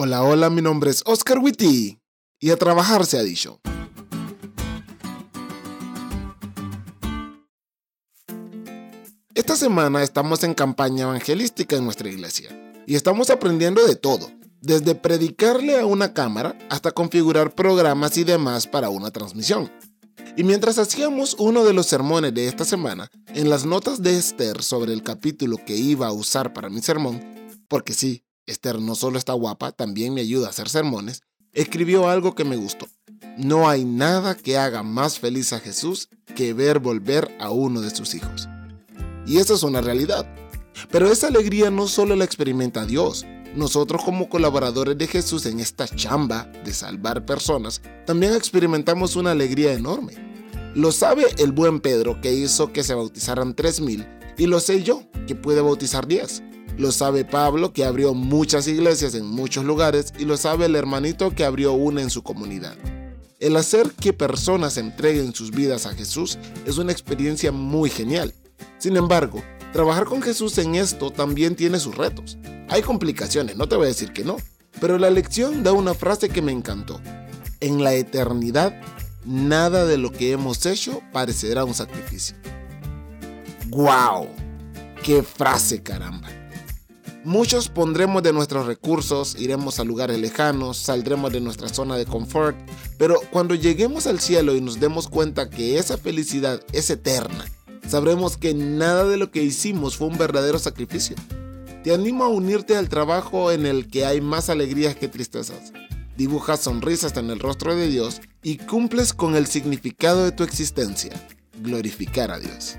Hola, hola, mi nombre es Oscar Witty y a trabajar se ha dicho. Esta semana estamos en campaña evangelística en nuestra iglesia y estamos aprendiendo de todo, desde predicarle a una cámara hasta configurar programas y demás para una transmisión. Y mientras hacíamos uno de los sermones de esta semana, en las notas de Esther sobre el capítulo que iba a usar para mi sermón, porque sí, Esther no solo está guapa, también me ayuda a hacer sermones, escribió algo que me gustó. No hay nada que haga más feliz a Jesús que ver volver a uno de sus hijos. Y esa es una realidad. Pero esa alegría no solo la experimenta Dios. Nosotros como colaboradores de Jesús en esta chamba de salvar personas, también experimentamos una alegría enorme. Lo sabe el buen Pedro que hizo que se bautizaran 3.000 y lo sé yo que puede bautizar 10. Lo sabe Pablo, que abrió muchas iglesias en muchos lugares, y lo sabe el hermanito que abrió una en su comunidad. El hacer que personas entreguen sus vidas a Jesús es una experiencia muy genial. Sin embargo, trabajar con Jesús en esto también tiene sus retos. Hay complicaciones, no te voy a decir que no, pero la lección da una frase que me encantó. En la eternidad, nada de lo que hemos hecho parecerá un sacrificio. ¡Guau! ¡Qué frase, caramba! Muchos pondremos de nuestros recursos, iremos a lugares lejanos, saldremos de nuestra zona de confort, pero cuando lleguemos al cielo y nos demos cuenta que esa felicidad es eterna, sabremos que nada de lo que hicimos fue un verdadero sacrificio. Te animo a unirte al trabajo en el que hay más alegrías que tristezas. Dibujas sonrisas en el rostro de Dios y cumples con el significado de tu existencia, glorificar a Dios.